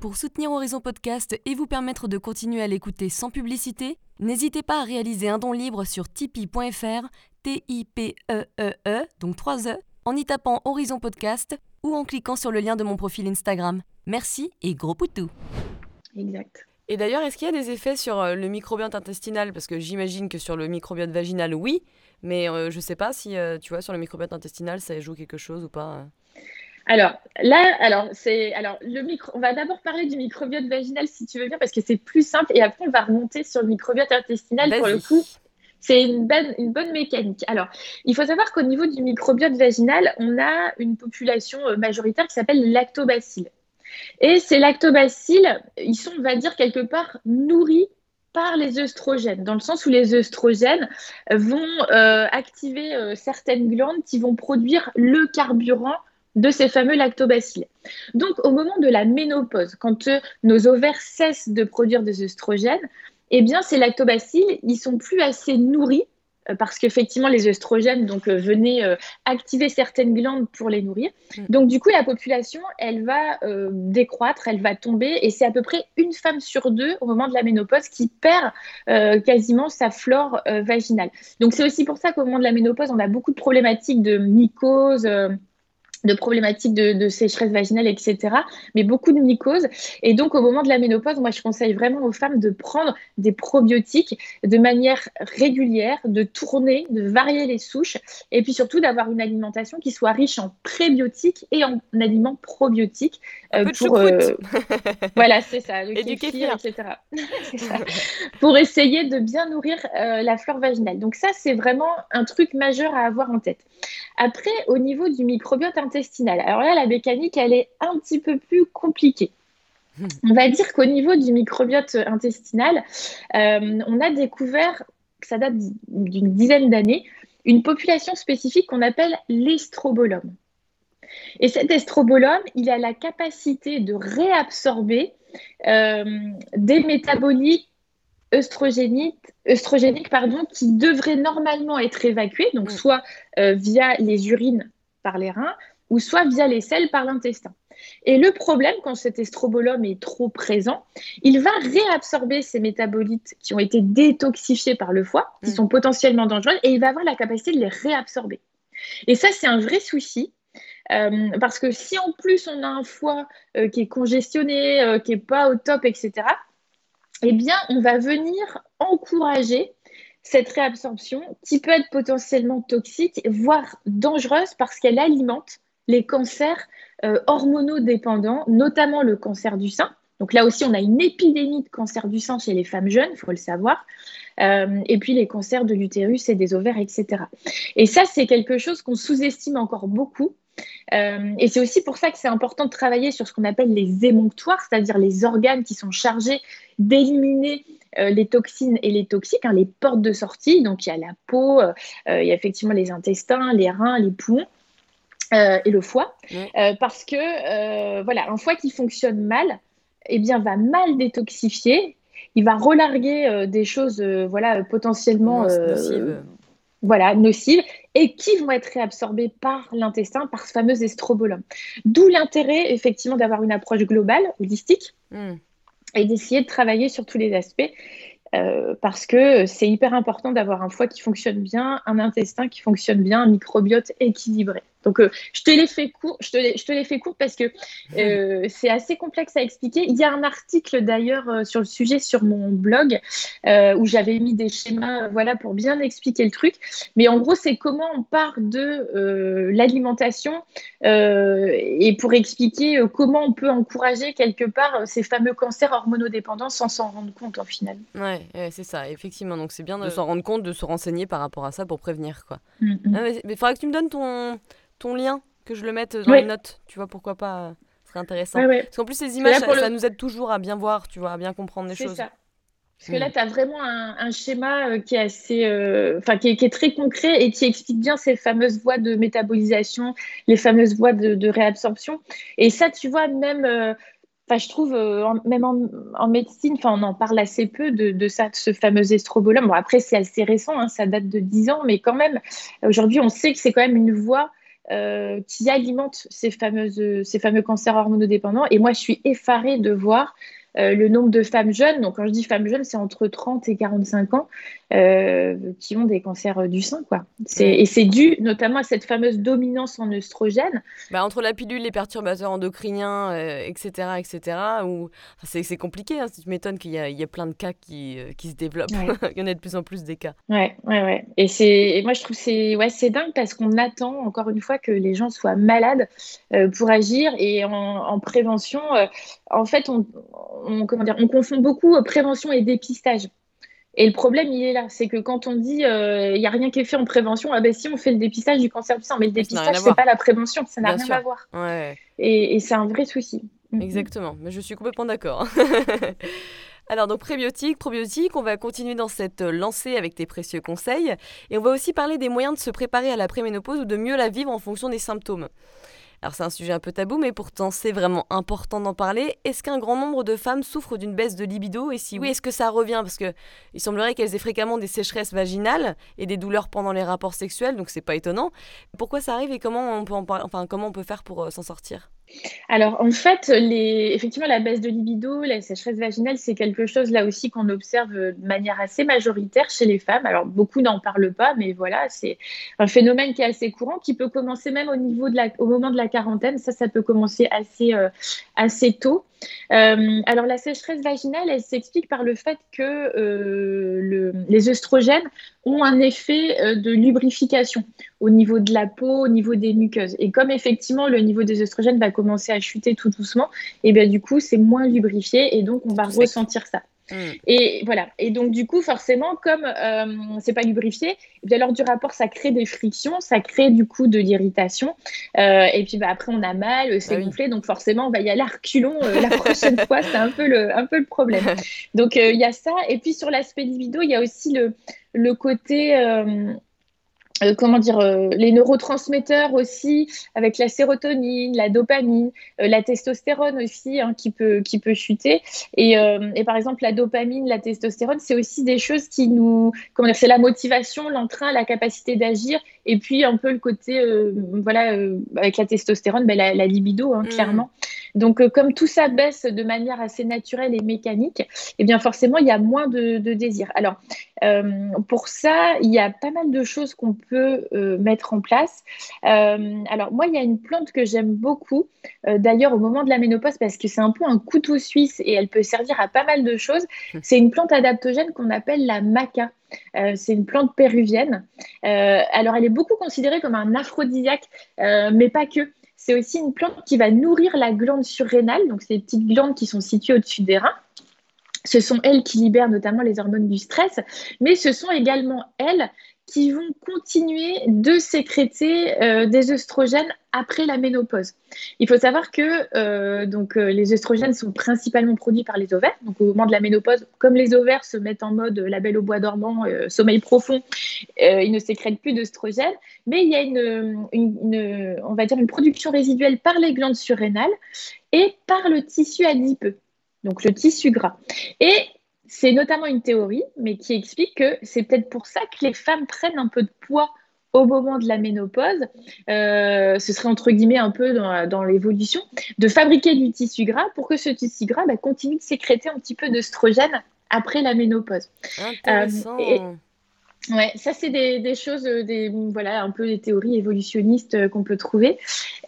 A: Pour soutenir Horizon Podcast et vous permettre de continuer à l'écouter sans publicité, n'hésitez pas à réaliser un don libre sur tipeee.fr, T-I-P-E-E-E, -E -E, donc 3 E, en y tapant Horizon Podcast ou en cliquant sur le lien de mon profil Instagram. Merci et gros poutou
B: Exact.
A: Et d'ailleurs, est-ce qu'il y a des effets sur euh, le microbiote intestinal? Parce que j'imagine que sur le microbiote vaginal, oui, mais euh, je ne sais pas si, euh, tu vois, sur le microbiote intestinal, ça joue quelque chose ou pas. Hein.
B: Alors là, alors c'est alors le micro. On va d'abord parler du microbiote vaginal si tu veux bien parce que c'est plus simple et après on va remonter sur le microbiote intestinal pour le coup. C'est une bonne, une bonne mécanique. Alors, il faut savoir qu'au niveau du microbiote vaginal, on a une population majoritaire qui s'appelle lactobacilles. Et ces lactobacilles, ils sont, on va dire, quelque part nourris par les œstrogènes, dans le sens où les œstrogènes vont euh, activer euh, certaines glandes qui vont produire le carburant de ces fameux lactobacilles. Donc, au moment de la ménopause, quand euh, nos ovaires cessent de produire des œstrogènes, eh bien, ces lactobacilles, ils sont plus assez nourris parce qu'effectivement, les œstrogènes donc, euh, venaient euh, activer certaines glandes pour les nourrir. Mm. Donc, du coup, la population, elle va décroître, elle va tomber, et c'est à peu près une femme sur deux au moment de la ménopause qui perd quasiment sa flore vaginale. Donc, c'est aussi pour ça qu'au moment de la ménopause, on a beaucoup de problématiques de mycose de problématiques de, sécheresse vaginale, etc., mais beaucoup de mycoses. Et donc, au moment de la ménopause, moi, je conseille vraiment aux femmes de prendre des probiotiques de manière régulière, de tourner, de varier les souches, et puis surtout d'avoir une alimentation qui soit riche en prébiotiques et en aliments probiotiques.
A: Euh, pour, euh,
B: voilà, c'est ça, le kéfir, etc. pour essayer de bien nourrir euh, la flore vaginale. Donc ça, c'est vraiment un truc majeur à avoir en tête. Après, au niveau du microbiote alors là, la mécanique, elle est un petit peu plus compliquée. On va dire qu'au niveau du microbiote intestinal, euh, on a découvert, ça date d'une dizaine d'années, une population spécifique qu'on appelle l'estrobolome. Et cet estrobolome, il a la capacité de réabsorber euh, des métabolites œstrogéniques, pardon, qui devraient normalement être évacués, donc mm. soit euh, via les urines par les reins, ou soit via les selles par l'intestin. Et le problème, quand cet estrobolome est trop présent, il va réabsorber ces métabolites qui ont été détoxifiés par le foie, qui mm. sont potentiellement dangereux, et il va avoir la capacité de les réabsorber. Et ça, c'est un vrai souci. Euh, parce que si en plus on a un foie euh, qui est congestionné, qui n'est pas au top, etc., eh bien, on va venir encourager cette réabsorption qui peut être potentiellement toxique, voire dangereuse parce qu'elle alimente les cancers euh, hormonodépendants, notamment le cancer du sein. Donc là aussi, on a une épidémie de cancer du sein chez les femmes jeunes, il faut le savoir. Euh, et puis les cancers de l'utérus et des ovaires, etc. Et ça, c'est quelque chose qu'on sous-estime encore beaucoup euh, et c'est aussi pour ça que c'est important de travailler sur ce qu'on appelle les émonctoires, c'est-à-dire les organes qui sont chargés d'éliminer les toxines et les toxiques, hein, les portes de sortie. Donc il y a la peau, il y a effectivement les intestins, les reins, les poumons. Et le foie, parce que voilà, un foie qui fonctionne mal, eh bien, va mal détoxifier, il va relarguer des choses, voilà, potentiellement voilà, nocives et qui vont être réabsorbées par l'intestin, par ce fameux estrobolome. D'où l'intérêt, effectivement, d'avoir une approche globale, holistique, hmm. et d'essayer de travailler sur tous les aspects. Euh, parce que c'est hyper important d'avoir un foie qui fonctionne bien, un intestin qui fonctionne bien, un microbiote équilibré. Donc, euh, je te l'ai fait court, je te je te l'ai fait court parce que euh, c'est assez complexe à expliquer. Il y a un article d'ailleurs euh, sur le sujet sur mon blog où j'avais mis des schémas, voilà, pour bien expliquer le truc. Mais en gros, c'est comment on part de l'alimentation et pour expliquer comment on peut encourager quelque part ces fameux cancers hormonodépendants sans s'en rendre compte en final.
A: Ouais, c'est ça, effectivement. Donc, c'est bien de s'en rendre compte, de se renseigner par rapport à ça pour prévenir, quoi. Mm, mm. Ah, mais il faudra que tu me donnes ton ton lien, que je le mette dans les notes. Tu vois, pourquoi pas Ce serait intéressant. Parce qu'en plus, ces images, ça, nous aide toujours à bien voir, tu vois, à bien comprendre les choses. Ça.
B: Parce que là, tu as vraiment un, schéma euh, qui est assez, euh, enfin, qui, est, très concret et qui explique bien ces fameuses voies de métabolisation, les fameuses voies de, réabsorption. Et ça, tu vois, même, euh, enfin, je trouve, même en, médecine, enfin, on en parle assez peu de, ça, de ce fameux estrobolome. Bon, après, c'est assez récent, hein, ça date de 10 ans, mais quand même, aujourd'hui, on sait que c'est quand même une voie euh, qui alimentent ces, fameux cancers hormonodépendants. Et moi, je suis effarée de voir euh, le nombre de femmes jeunes, donc quand je dis femmes jeunes, c'est entre 30 et 45 ans, euh, qui ont des cancers du sein. Quoi. Et c'est dû notamment à cette fameuse dominance en œstrogène.
A: Bah, entre la pilule, les perturbateurs endocriniens, etc., etc., où... c'est compliqué. Hein, tu m'étonnes qu'il y, y, a plein de cas qui, qui se développent. Il y en a de plus en plus des cas.
B: Ouais, ouais, ouais. Et, et moi, je trouve c'est ouais, dingue parce qu'on attend, encore une fois, que les gens soient malades pour agir. Et en, en prévention, en fait, on, on, comment dire, on confond beaucoup prévention et dépistage. Et le problème, il est là, c'est que quand on dit euh, il n'y a rien qui est fait en prévention, ah ben si on fait le dépistage du cancer du sein, mais le dépistage c'est pas la prévention, ça n'a rien à voir. Et, c'est un vrai souci.
A: Exactement, mais je suis complètement d'accord. Alors donc prébiotiques, probiotiques, on va continuer dans cette lancée avec tes précieux conseils. Et on va aussi parler des moyens de se préparer à la préménopause ou de mieux la vivre en fonction des symptômes. Alors c'est un sujet un peu tabou, mais pourtant c'est vraiment important d'en parler. Est-ce qu'un grand nombre de femmes souffrent d'une baisse de libido Et si oui, est-ce que ça revient? Parce que il semblerait qu'elles aient fréquemment des sécheresses vaginales et des douleurs pendant les rapports sexuels, donc c'est pas étonnant. Pourquoi ça arrive et comment on peut en enfin comment on peut faire pour euh, s'en sortir?
B: Alors, en fait, effectivement, la baisse de libido, la sécheresse vaginale, c'est quelque chose là aussi qu'on observe de manière assez majoritaire chez les femmes. Alors, beaucoup n'en parlent pas, mais voilà, c'est un phénomène qui est assez courant, qui peut commencer même au, niveau de la... au moment de la quarantaine. Ça, ça peut commencer assez, euh, assez tôt. Euh, alors la sécheresse vaginale, elle s'explique par le fait que euh, les œstrogènes ont un effet euh, de lubrification au niveau de la peau, au niveau des muqueuses. Et comme effectivement le niveau des œstrogènes va commencer à chuter tout doucement, et bien du coup c'est moins lubrifié et donc on va ressentir ça. Mm. Et voilà. Et donc, du coup, forcément, comme euh, c'est pas lubrifié, et eh bien, lors du rapport, ça crée des frictions, ça crée du coup de l'irritation. Euh, et puis, bah, après, on a mal, c'est bah gonflé. Donc, forcément, on va y aller à reculons euh, la prochaine fois. C'est un, peu le, un peu le problème. Donc, il y a ça. Et puis, sur l'aspect libido, il y a aussi le, le côté euh, comment dire, euh, les neurotransmetteurs aussi, avec la sérotonine, la dopamine, euh, la testostérone aussi, hein, qui, peut, qui peut chuter. Et, et, par exemple, la dopamine, la testostérone, c'est aussi des choses qui nous, comment dire, c'est la motivation, l'entrain, la capacité d'agir, et puis un peu le côté, voilà, avec la testostérone, ben, la, libido, hein, mmh. clairement. Donc, comme tout ça baisse de manière assez naturelle et mécanique, et eh bien forcément, il y a moins de, de désir. Alors, pour ça, il y a pas mal de choses qu'on peut euh, mettre en place. Euh, alors moi, il y a une plante que j'aime beaucoup, euh, d'ailleurs au moment de la ménopause, parce que c'est un peu un couteau suisse et elle peut servir à pas mal de choses. C'est une plante adaptogène qu'on appelle la maca. c'est une plante péruvienne. alors, elle est beaucoup considérée comme un aphrodisiaque, mais pas que. C'est aussi une plante qui va nourrir la glande surrénale, donc c'est des petites glandes qui sont situées au-dessus des reins. Ce sont elles qui libèrent notamment les hormones du stress, mais ce sont également elles qui vont continuer de sécréter euh, des œstrogènes après la ménopause. Il faut savoir que euh, donc, euh, les œstrogènes sont principalement produits par les ovaires. Donc, au moment de la ménopause, comme les ovaires se mettent en mode label au bois dormant, sommeil profond, ils ne sécrètent plus d'œstrogènes. Mais il y a une, on va une production résiduelle par les glandes surrénales et par le tissu adipeux donc le tissu gras. Et c'est notamment une théorie, mais qui explique que c'est peut-être pour ça que les femmes prennent un peu de poids au moment de la ménopause, euh, ce serait entre guillemets un peu dans, l'évolution, de fabriquer du tissu gras pour que ce tissu gras bah, continue de sécréter un petit peu d'œstrogène après la ménopause.
A: Intéressant.
B: Euh, Ouais, ça c'est des, choses, euh, des, voilà, un peu des théories évolutionnistes euh, qu'on peut trouver.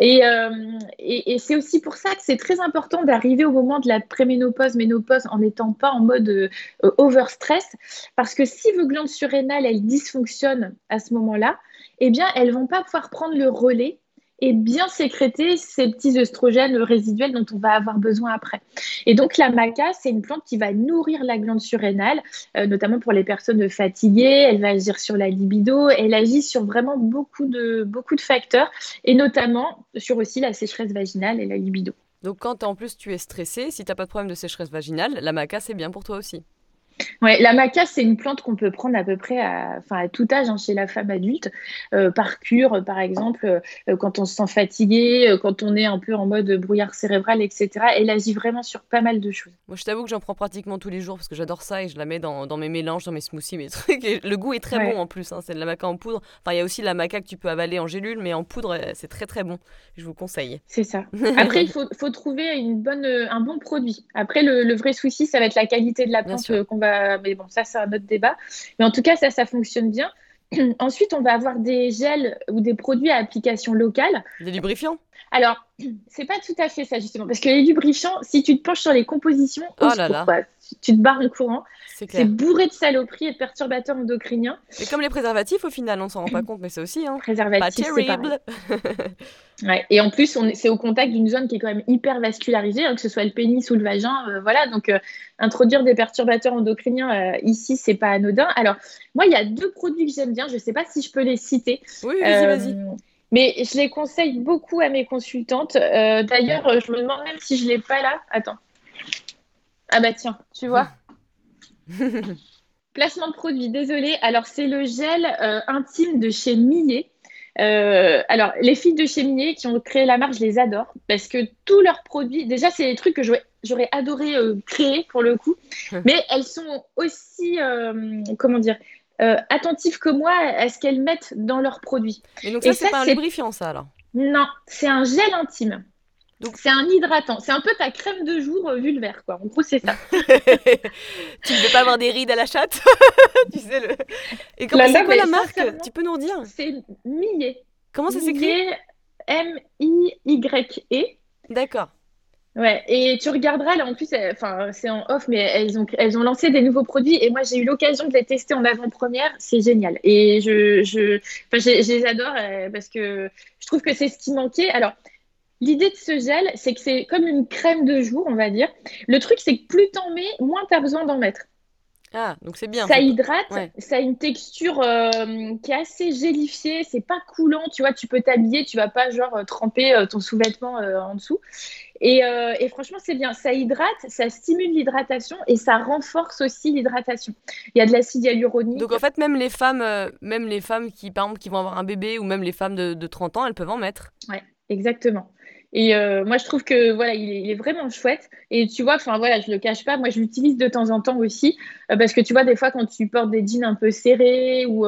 B: Euh, et, c'est aussi pour ça que c'est très important d'arriver au moment de la préménopause, ménopause, en n'étant pas en mode overstress, parce que si vos glandes surrénales, elles dysfonctionnent à ce moment-là, eh bien, elles vont pas pouvoir prendre le relais et bien sécréter ces petits œstrogènes résiduels dont on va avoir besoin après. Et donc la maca, c'est une plante qui va nourrir la glande surrénale, euh, notamment pour les personnes fatiguées. Elle va agir sur la libido, elle agit sur vraiment beaucoup de, beaucoup de facteurs, et notamment sur aussi la sécheresse vaginale et la libido.
A: Donc quand en plus tu es stressé, si tu n'as pas de problème de sécheresse vaginale, la maca c'est bien pour toi aussi.
B: Ouais, la maca, c'est une plante qu'on peut prendre à peu près à, enfin, à tout âge hein, chez la femme adulte, euh, par cure, par exemple, euh, quand on se sent fatigué, euh, quand on est un peu en mode brouillard cérébral, etc. Elle agit vraiment sur pas mal de choses.
A: Moi, je t'avoue que j'en prends pratiquement tous les jours parce que j'adore ça et je la mets dans, dans, mes mélanges, dans mes smoothies, mes trucs. Et le goût est très bon en plus. Hein, c'est de la maca en poudre. Enfin, il y a aussi la maca que tu peux avaler en gélule, mais en poudre, c'est très très bon. Je vous conseille.
B: C'est ça. Après, il faut, faut, trouver une bonne, un bon produit. Après, le, le, vrai souci, ça va être la qualité de la plante qu'on va mais bon, ça, c'est un autre débat. Mais en tout cas, ça, ça fonctionne bien. Ensuite, on va avoir des gels ou des produits à application locale.
A: Des lubrifiants?
B: Alors, c'est pas tout à fait ça, justement. Parce que les lubrifiants, si tu te penches sur les compositions, oh là là. Tu te barres en courant. C'est bourré de saloperies et de perturbateurs endocriniens.
A: C'est comme les préservatifs, au final, on s'en rend pas compte, mais c'est aussi. Hein.
B: Préservatifs, c'est terrible. ouais. Et en plus, c'est au contact d'une zone qui est quand même hyper vascularisée, hein, que ce soit le pénis ou le vagin. Euh, voilà, donc euh, introduire des perturbateurs endocriniens euh, ici, c'est pas anodin. Alors, moi, il y a deux produits que j'aime bien. Je sais pas si je peux les citer.
A: Oui, vas-y, vas-y.
B: Mais je les conseille beaucoup à mes consultantes. D'ailleurs, je me demande même si je l'ai pas là. Attends. Ah bah tiens, tu vois. Placement de produit, désolé. Alors, c'est le gel euh, intime de chez Millet. Euh, alors, les filles de chez Millet qui ont créé la marque, je les adore parce que tous leurs produits, déjà, c'est des trucs que j'aurais adoré euh, créer pour le coup, mais elles sont aussi, comment dire, attentives que moi à ce qu'elles mettent dans leurs produits.
A: Et donc, ça, c'est pas un lubrifiant, ça alors?
B: Non, c'est un gel intime. Donc c'est un hydratant. C'est un peu ta crème de jour euh, vulvaire, quoi. En gros, c'est ça.
A: tu ne veux pas avoir des rides à la chatte Tu sais le. Et comment c'est quoi la marque Tu peux nous dire
B: C'est Millet.
A: Comment ça s'écrit
B: M-I-Y-E.
A: D'accord.
B: Ouais, et tu regarderas, là en plus, enfin c'est en off, mais elles ont, elles ont lancé des nouveaux produits et moi j'ai eu l'occasion de les tester en avant-première, c'est génial. Et je, je, je, les adore euh, parce que je trouve que c'est ce qui manquait. Alors, l'idée de ce gel, c'est que c'est comme une crème de jour, on va dire. Le truc, c'est que plus t'en mets, moins t'as besoin d'en mettre.
A: Ah, donc c'est bien.
B: Ça hydrate, ça a une texture euh, qui est assez gélifiée, c'est pas coulant, tu vois, tu peux t'habiller, tu vas pas genre euh, tremper ton sous-vêtement en dessous. Euh, et, franchement, c'est bien. Ça hydrate, ça stimule l'hydratation et ça renforce aussi l'hydratation. Il y a de l'acide hyaluronique.
A: Donc en fait, même les femmes, euh, même les femmes qui, par exemple, qui vont avoir un bébé ou même les femmes de, 30 ans, elles peuvent en mettre.
B: Ouais, exactement. Et euh, moi, je trouve que voilà, il est, vraiment chouette. Et tu vois, enfin voilà, je le cache pas. Moi, je l'utilise de temps en temps aussi parce que tu vois, des fois, quand tu portes des jeans un peu serrés ou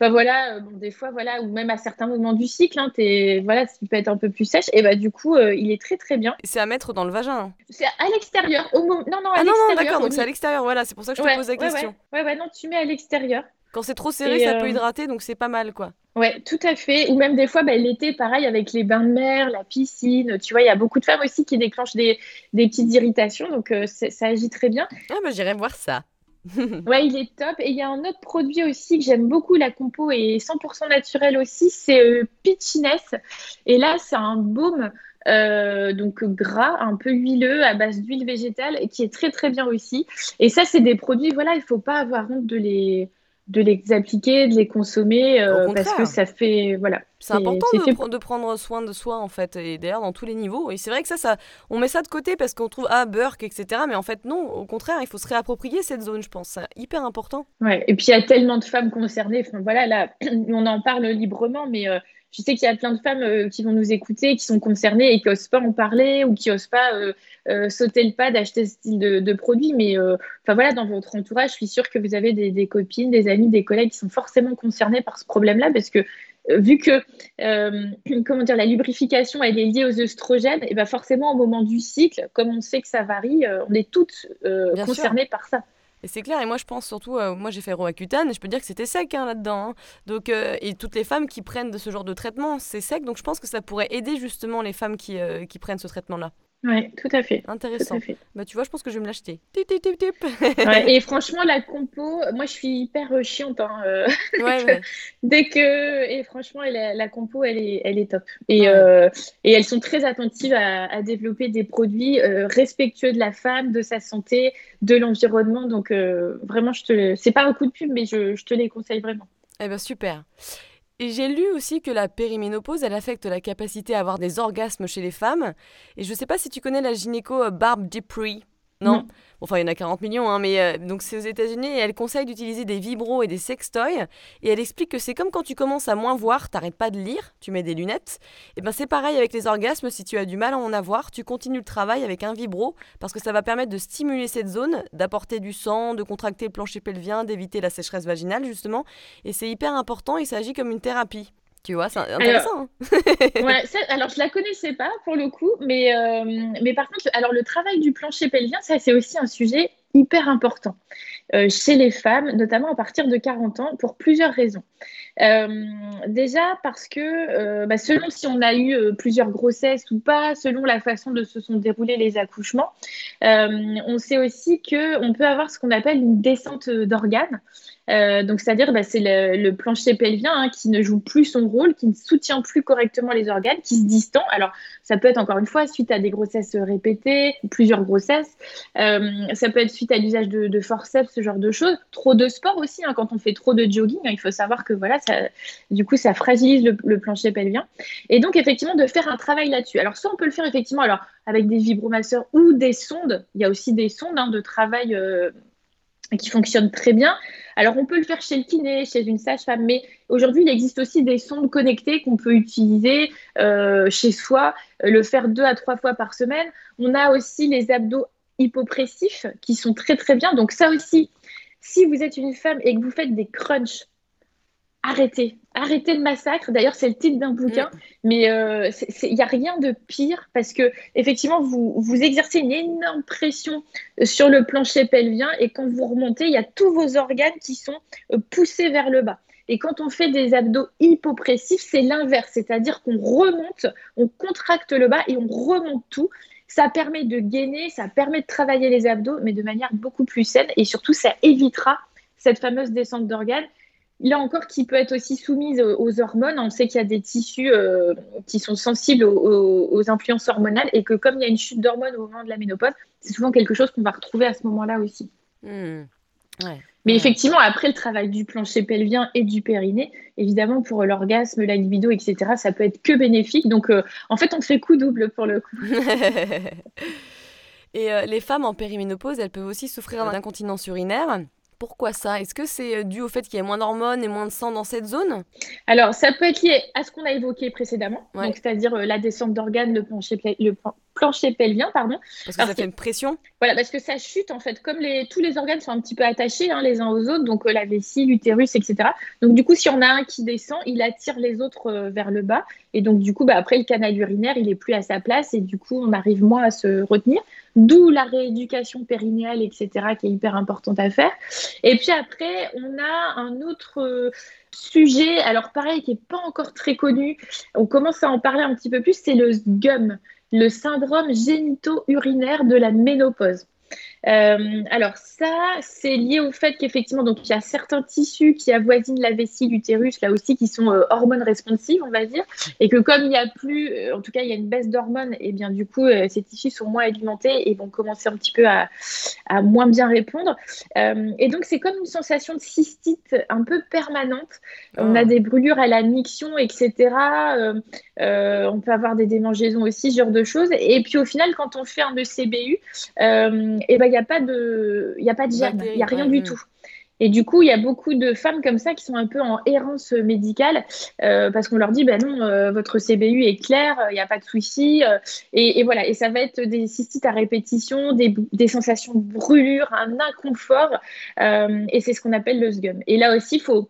B: Enfin voilà, euh, des fois, voilà, ou même à certains moments du cycle, hein, es, voilà, tu peux être un peu plus sèche, et bah du coup, euh, il est très très bien.
A: C'est à mettre dans le vagin.
B: C'est à l'extérieur. Au Non, non, à
A: ah
B: non,
A: non, d'accord, donc c'est à l'extérieur, voilà, c'est pour ça que je te pose la question.
B: Ouais, ouais, non, tu mets à l'extérieur.
A: Quand c'est trop serré, ça peut euh, hydrater, donc c'est pas mal, quoi.
B: Ouais, tout à fait. Ou même des fois, bah, l'été, pareil, avec les bains de mer, la piscine. Tu vois, il y a beaucoup de femmes aussi qui déclenchent des, des petites irritations, donc ça agit très bien.
A: Ah, bah j'irai voir ça.
B: ouais, il est top. Et il y a un autre produit aussi que j'aime beaucoup, la compo est 100% naturelle aussi, c'est euh, Pitchiness. Et là, c'est un baume euh, donc gras, un peu huileux, à base d'huile végétale, et qui est très très bien aussi. Et ça, c'est des produits, voilà, il faut pas avoir honte de les de les appliquer, de les consommer, euh, parce que ça fait voilà.
A: C'est important de, de, prendre soin de soi en fait, et d'ailleurs dans tous les niveaux. Et c'est vrai que ça, ça, on met ça de côté parce qu'on trouve ah Burke etc. Mais en fait non, au contraire, il faut se réapproprier cette zone, je pense. C'est hyper important.
B: Ouais. Et puis il y a tellement de femmes concernées. Enfin, voilà, là, on en parle librement, mais euh, je sais qu'il y a plein de femmes euh, qui vont nous écouter, qui sont concernées et qui n'osent pas en parler ou qui n'osent pas euh, euh, sauter le pas d'acheter ce style de, produit. Mais enfin voilà, dans votre entourage, je suis sûre que vous avez des, copines, des amis, des collègues qui sont forcément concernés par ce problème-là parce que vu que comment dire, la lubrification elle est liée aux œstrogènes, et ben forcément au moment du cycle, comme on sait que ça varie, on est toutes concernées par ça.
A: Et c'est clair, et moi je pense surtout, euh, moi j'ai fait Roaccutane, et je peux dire que c'était sec hein, là-dedans. Hein. Donc, euh, et toutes les femmes qui prennent de ce genre de traitement, c'est sec, donc je pense que ça pourrait aider justement les femmes qui, euh, qui prennent ce traitement-là.
B: Oui, tout à fait.
A: Intéressant. Bah, tu vois, je pense que je vais me l'acheter.
B: et franchement, la compo, moi, je suis hyper euh, chiante. Hein, euh, dès que, et franchement, la compo, elle est, elle est top. Et, euh, et elles sont très attentives à, développer des produits respectueux de la femme, de sa santé, de l'environnement. Donc, vraiment, je te, c'est pas un coup de pub, mais je, je te les conseille vraiment.
A: Eh ben super. Et j'ai lu aussi que la périménopause, elle affecte la capacité à avoir des orgasmes chez les femmes. Et je ne sais pas si tu connais la gynéco euh, Barb Dupree. Non, Enfin, il y en a 40 millions, hein, mais euh, donc c'est aux États-Unis et elle conseille d'utiliser des vibros et des sextoys. Et elle explique que c'est comme quand tu commences à moins voir, t'arrêtes pas de lire, tu mets des lunettes. Et ben c'est pareil avec les orgasmes, si tu as du mal à en avoir, tu continues le travail avec un vibro parce que ça va permettre de stimuler cette zone, d'apporter du sang, de contracter le plancher pelvien, d'éviter la sécheresse vaginale justement. Et c'est hyper important, il s'agit comme une thérapie. Tu vois, c'est intéressant.
B: Alors, hein. alors, je la connaissais pas pour le coup, mais, euh, mais par contre, alors le travail du plancher pelvien, ça c'est aussi un sujet hyper important chez les femmes, notamment à partir de 40 ans, pour plusieurs raisons. Euh, déjà parce que bah, selon si on a eu plusieurs grossesses ou pas, selon la façon dont se sont déroulés les accouchements, on sait aussi qu'on peut avoir ce qu'on appelle une descente d'organes. Euh, donc, c'est-à-dire, bah, c'est le, plancher pelvien hein, qui ne joue plus son rôle, qui ne soutient plus correctement les organes, qui se distend. Alors, ça peut être encore une fois suite à des grossesses répétées, plusieurs grossesses. Euh, ça peut être suite à l'usage de, forceps, genre de choses. Trop de sport aussi, hein, quand on fait trop de jogging, hein, il faut savoir que voilà, ça, du coup, ça fragilise le, plancher pelvien. Et donc, effectivement, de faire un travail là-dessus. Alors, soit on peut le faire effectivement alors, avec des vibromasseurs ou des sondes. Il y a aussi des sondes de travail. Euh, qui fonctionnent très bien. Alors, on peut le faire chez le kiné, chez une sage-femme, mais aujourd'hui, il existe aussi des sondes connectées qu'on peut utiliser euh, chez soi, euh, le faire deux à trois fois par semaine. On a aussi les abdos hypopressifs qui sont très, très bien. Donc, ça aussi, si vous êtes une femme et que vous faites des crunchs, arrêtez, arrêtez le massacre. D'ailleurs, c'est le titre d'un bouquin, mm. mais il euh, n'y a rien de pire parce que effectivement, vous, vous exercez une énorme pression sur le plancher pelvien et quand vous remontez, il y a tous vos organes qui sont euh, poussés vers le bas. Et quand on fait des abdos hypopressifs, c'est l'inverse, c'est-à-dire qu'on remonte, on contracte le bas et on remonte tout. Ça permet de gainer, ça permet de travailler les abdos, mais de manière beaucoup plus saine et surtout, ça évitera cette fameuse descente d'organes là encore, qui peut être aussi soumise aux hormones. On sait qu'il y a des tissus euh, qui sont sensibles aux, influences hormonales et que comme il y a une chute d'hormones au moment de la ménopause, c'est souvent quelque chose qu'on va retrouver à ce moment-là aussi. Hmm. Mais effectivement, après le travail du plancher pelvien et du périnée, évidemment, pour l'orgasme, la libido, etc., ça peut être que bénéfique. Donc, euh, en fait, on fait coup double pour le coup.
A: et euh, les femmes en périménopause, elles peuvent aussi souffrir d'incontinence urinaire. Pourquoi ça? Est-ce que c'est euh, dû au fait qu'il y ait moins d'hormones et moins de sang dans cette zone?
B: Alors, ça peut être lié à ce qu'on a évoqué précédemment, c'est-à-dire euh, la descente d'organes, le plancher, le plancher pelvien, pardon.
A: Parce que ça fait une pression
B: Voilà, parce que ça chute en fait. Comme les, tous les organes sont un petit peu attachés hein, les uns aux autres, donc euh, la vessie, l'utérus, etc. Donc du coup, si on a un qui descend, il attire les autres vers le bas. Et donc du coup, bah, après, le canal urinaire, il est plus à sa place et du coup, on arrive moins à se retenir. D'où la rééducation périnéale, etc., qui est hyper importante à faire. Et puis après, on a un autre euh, sujet, alors pareil, qui n'est pas encore très connu, on commence à en parler un petit peu plus, c'est le SGUM, le syndrome génito-urinaire de la ménopause. Euh, alors ça, c'est lié au fait qu'effectivement, donc il y a certains tissus qui avoisinent la vessie, l'utérus, là aussi, qui sont euh, hormones responsives, on va dire, et que comme il n'y a plus, euh, en tout cas, il y a une baisse d'hormones, et bien du coup, ces tissus sont moins alimentés et vont commencer un petit peu à, à moins bien répondre. et donc c'est comme une sensation de cystite un peu permanente. On a ah. des brûlures à la miction, etc. on peut avoir des démangeaisons aussi, ce genre de choses. Et puis au final, quand on fait un ECBU, et ben il n'y a pas de, il a pas de germe, il n'y a rien du tout. Et du coup, il y a beaucoup de femmes comme ça qui sont un peu en errance médicale euh, parce qu'on leur dit, ben non, euh, votre CBU est clair, il n'y a pas de souci. Euh, et, voilà, et ça va être des cystites à répétition, des, des sensations de brûlure, un inconfort. et c'est ce qu'on appelle le SGUM. Et là aussi, il faut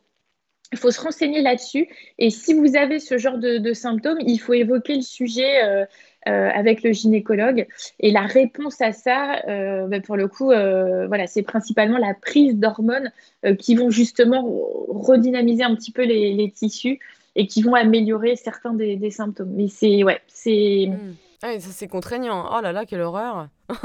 B: il faut se renseigner là-dessus. Et si vous avez ce genre de, de symptômes, il faut évoquer le sujet euh, avec le gynécologue. Et la réponse à ça, euh, bah, pour le coup, euh, voilà, c'est principalement la prise d'hormones qui vont justement redynamiser un petit peu les, tissus et qui vont améliorer certains des, symptômes. Mais c'est ouais, c'est.
A: Hmm. Ah, ça c'est contraignant. Oh là là, quelle horreur.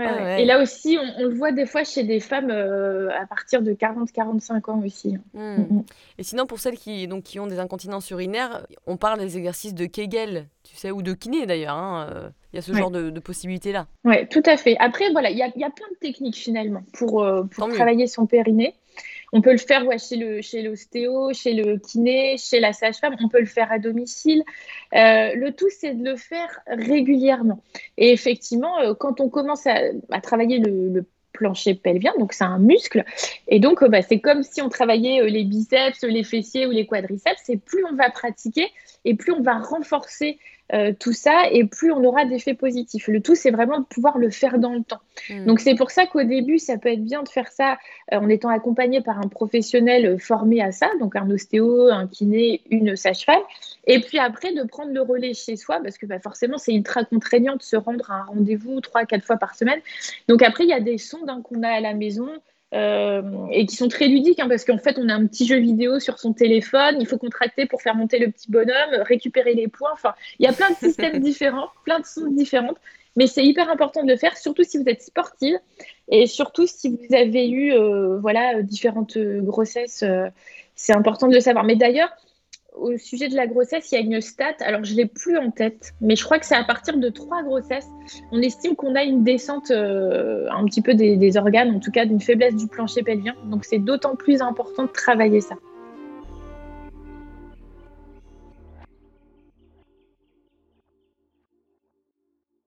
B: Et là aussi, on, le voit des fois chez des femmes euh, à partir de 40-45 ans aussi.
A: Hmm. Mm, mm. Et sinon, pour celles qui, donc, qui ont des incontinences urinaires, on parle des exercices de Kegel, tu sais, ou de kiné d'ailleurs. Hein, euh, il y a ce genre de, possibilités-là.
B: Oui, tout à fait. Après, voilà, il y a, y a, plein de techniques finalement pour, euh, pour travailler son périnée. On peut le faire chez le chez l'ostéo, chez le kiné, chez la sage-femme. On peut le faire à domicile. Euh, le tout, c'est de le faire régulièrement. Et effectivement, euh, quand on commence à, travailler le, plancher pelvien, donc c'est un muscle. Et donc, euh, bah, c'est comme si on travaillait les biceps, les fessiers ou les quadriceps. Et plus on va pratiquer, et plus on va renforcer euh, tout ça, et plus on aura d'effets positifs. Le tout, c'est vraiment de pouvoir le faire dans le temps. Hmm. Donc c'est pour ça qu'au début, ça peut être bien de faire ça euh, en étant accompagné par un professionnel euh, formé à ça, donc un ostéo, un kiné, une sage-femme, et puis après de prendre le relais chez soi, parce que bah, forcément, c'est ultra contraignant de se rendre à un rendez-vous trois, quatre fois par semaine. Donc après, il y a des sondes hein, qu'on a à la maison. Euh, et qui sont très ludiques hein, parce qu'en fait on a un petit jeu vidéo sur son téléphone, il faut contracter pour faire monter le petit bonhomme, récupérer les points, enfin il y a plein de systèmes différents, plein de sons différentes, mais c'est hyper important de le faire, surtout si vous êtes sportive. Et surtout si vous avez eu euh, voilà différentes grossesses, euh, c'est important de le savoir. Mais d'ailleurs au sujet de la grossesse, il y a une stat, alors je ne l'ai plus en tête, mais je crois que c'est à partir de trois grossesses, on estime qu'on a une descente euh, un petit peu des, organes, en tout cas d'une faiblesse du plancher pelvien. Donc c'est d'autant plus important de travailler ça.